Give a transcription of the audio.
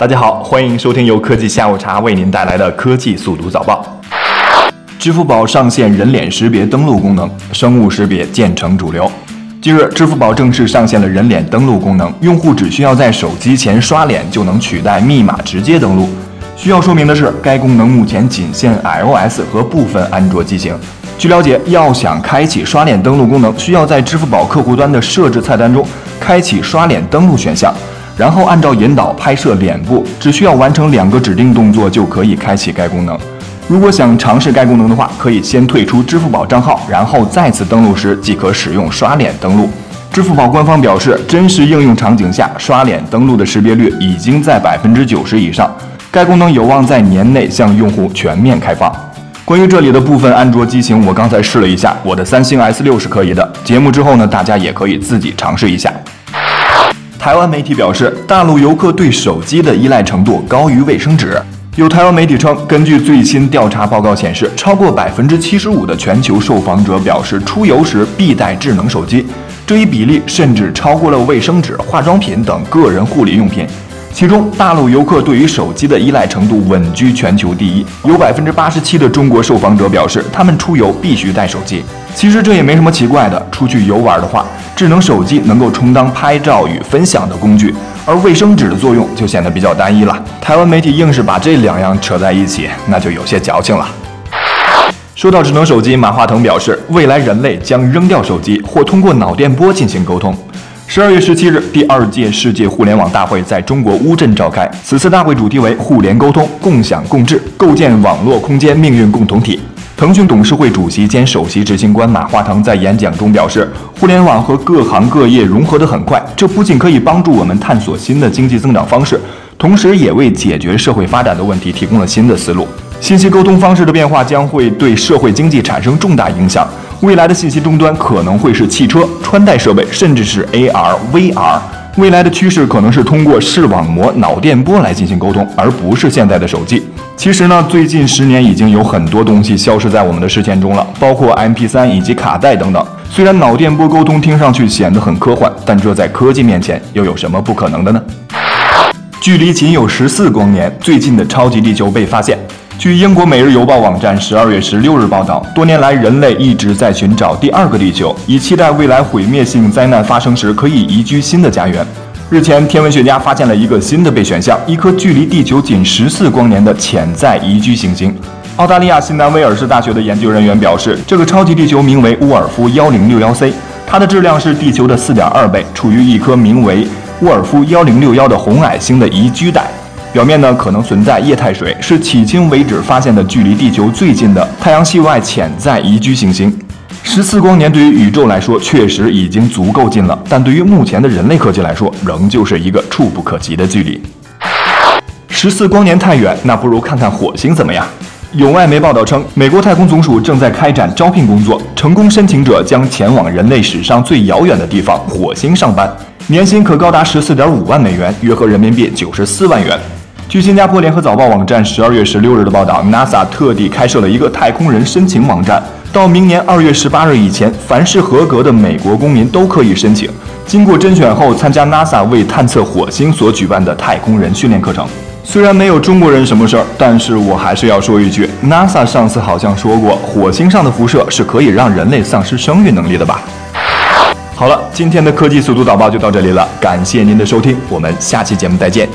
大家好，欢迎收听由科技下午茶为您带来的科技速读早报。支付宝上线人脸识别登录功能，生物识别渐成主流。近日，支付宝正式上线了人脸登录功能，用户只需要在手机前刷脸就能取代密码直接登录。需要说明的是，该功能目前仅限 iOS 和部分安卓机型。据了解，要想开启刷脸登录功能，需要在支付宝客户端的设置菜单中开启刷脸登录选项。然后按照引导拍摄脸部，只需要完成两个指定动作就可以开启该功能。如果想尝试该功能的话，可以先退出支付宝账号，然后再次登录时即可使用刷脸登录。支付宝官方表示，真实应用场景下刷脸登录的识别率已经在百分之九十以上，该功能有望在年内向用户全面开放。关于这里的部分安卓机型，我刚才试了一下，我的三星 S 六是可以的。节目之后呢，大家也可以自己尝试一下。台湾媒体表示，大陆游客对手机的依赖程度高于卫生纸。有台湾媒体称，根据最新调查报告显示，超过百分之七十五的全球受访者表示出游时必带智能手机，这一比例甚至超过了卫生纸、化妆品等个人护理用品。其中，大陆游客对于手机的依赖程度稳居全球第一，有百分之八十七的中国受访者表示，他们出游必须带手机。其实这也没什么奇怪的，出去游玩的话，智能手机能够充当拍照与分享的工具，而卫生纸的作用就显得比较单一了。台湾媒体硬是把这两样扯在一起，那就有些矫情了。说到智能手机，马化腾表示，未来人类将扔掉手机，或通过脑电波进行沟通。十二月十七日，第二届世界互联网大会在中国乌镇召开。此次大会主题为“互联沟通，共享共治，构建网络空间命运共同体”。腾讯董事会主席兼首席执行官马化腾在演讲中表示，互联网和各行各业融合得很快，这不仅可以帮助我们探索新的经济增长方式，同时也为解决社会发展的问题提供了新的思路。信息沟通方式的变化将会对社会经济产生重大影响。未来的信息终端可能会是汽车、穿戴设备，甚至是 AR、VR。未来的趋势可能是通过视网膜、脑电波来进行沟通，而不是现在的手机。其实呢，最近十年已经有很多东西消失在我们的视线中了，包括 MP3 以及卡带等等。虽然脑电波沟通听上去显得很科幻，但这在科技面前又有什么不可能的呢？距离仅有十四光年，最近的超级地球被发现。据英国《每日邮报》网站十二月十六日报道，多年来人类一直在寻找第二个地球，以期待未来毁灭性灾难发生时可以移居新的家园。日前，天文学家发现了一个新的备选项，一颗距离地球仅十四光年的潜在宜居行星。澳大利亚新南威尔士大学的研究人员表示，这个超级地球名为沃尔夫幺零六幺 c，它的质量是地球的四点二倍，处于一颗名为沃尔夫幺零六幺的红矮星的宜居带。表面呢可能存在液态水，是迄今为止发现的距离地球最近的太阳系外潜在宜居行星。十四光年对于宇宙来说确实已经足够近了，但对于目前的人类科技来说，仍旧是一个触不可及的距离。十四光年太远，那不如看看火星怎么样？有外媒报道称，美国太空总署正在开展招聘工作，成功申请者将前往人类史上最遥远的地方——火星上班，年薪可高达十四点五万美元，约合人民币九十四万元。据新加坡联合早报网站十二月十六日的报道，NASA 特地开设了一个太空人申请网站，到明年二月十八日以前，凡是合格的美国公民都可以申请。经过甄选后，参加 NASA 为探测火星所举办的太空人训练课程。虽然没有中国人什么事儿，但是我还是要说一句，NASA 上次好像说过，火星上的辐射是可以让人类丧失生育能力的吧？好了，今天的科技速度导报就到这里了，感谢您的收听，我们下期节目再见。